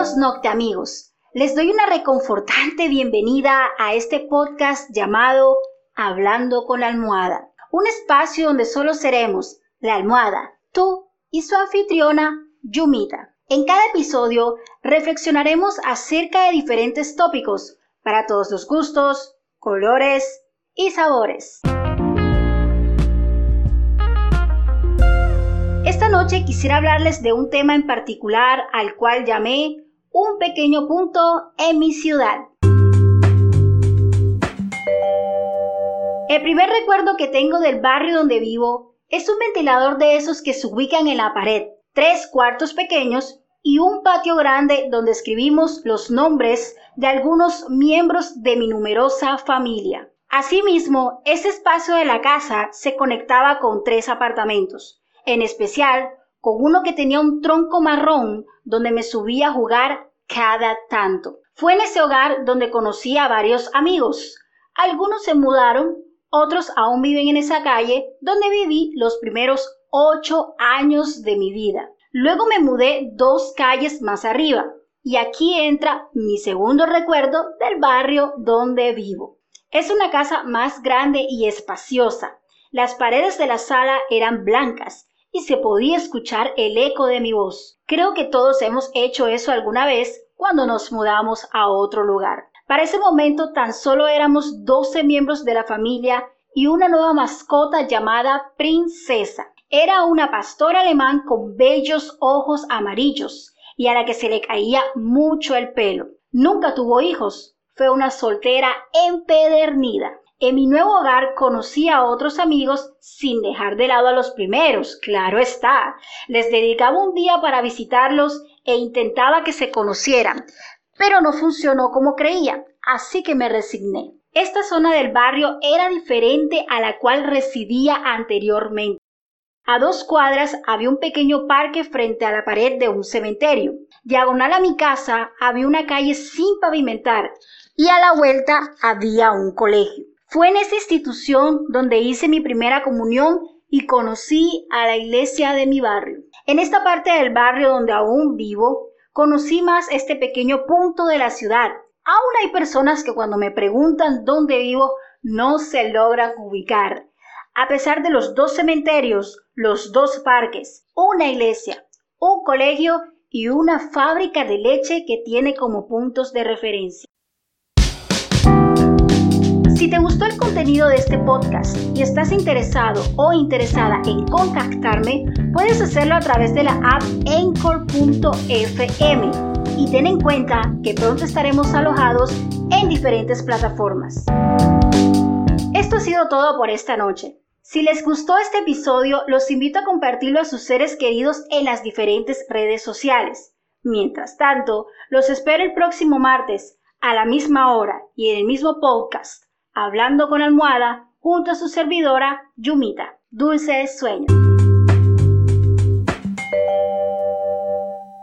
Queridos amigos, les doy una reconfortante bienvenida a este podcast llamado Hablando con la almohada, un espacio donde solo seremos la almohada, tú y su anfitriona Yumita. En cada episodio reflexionaremos acerca de diferentes tópicos para todos los gustos, colores y sabores. Esta noche quisiera hablarles de un tema en particular al cual llamé un pequeño punto en mi ciudad. El primer recuerdo que tengo del barrio donde vivo es un ventilador de esos que se ubican en la pared, tres cuartos pequeños y un patio grande donde escribimos los nombres de algunos miembros de mi numerosa familia. Asimismo, ese espacio de la casa se conectaba con tres apartamentos, en especial con uno que tenía un tronco marrón donde me subía a jugar cada tanto. Fue en ese hogar donde conocí a varios amigos. Algunos se mudaron, otros aún viven en esa calle donde viví los primeros ocho años de mi vida. Luego me mudé dos calles más arriba y aquí entra mi segundo recuerdo del barrio donde vivo. Es una casa más grande y espaciosa. Las paredes de la sala eran blancas y se podía escuchar el eco de mi voz. Creo que todos hemos hecho eso alguna vez cuando nos mudamos a otro lugar. Para ese momento tan solo éramos 12 miembros de la familia y una nueva mascota llamada Princesa. Era una pastora alemán con bellos ojos amarillos y a la que se le caía mucho el pelo. Nunca tuvo hijos, fue una soltera empedernida. En mi nuevo hogar conocí a otros amigos sin dejar de lado a los primeros, claro está. Les dedicaba un día para visitarlos e intentaba que se conocieran, pero no funcionó como creía, así que me resigné. Esta zona del barrio era diferente a la cual residía anteriormente. A dos cuadras había un pequeño parque frente a la pared de un cementerio. Diagonal a mi casa había una calle sin pavimentar y a la vuelta había un colegio. Fue en esa institución donde hice mi primera comunión y conocí a la iglesia de mi barrio. En esta parte del barrio donde aún vivo, conocí más este pequeño punto de la ciudad. Aún hay personas que cuando me preguntan dónde vivo no se logran ubicar a pesar de los dos cementerios, los dos parques, una iglesia, un colegio y una fábrica de leche que tiene como puntos de referencia. Si te gustó el contenido de este podcast y estás interesado o interesada en contactarme, puedes hacerlo a través de la app Anchor.fm y ten en cuenta que pronto estaremos alojados en diferentes plataformas. Esto ha sido todo por esta noche. Si les gustó este episodio, los invito a compartirlo a sus seres queridos en las diferentes redes sociales. Mientras tanto, los espero el próximo martes, a la misma hora y en el mismo podcast, hablando con almohada, junto a su servidora, Yumita. Dulces sueños.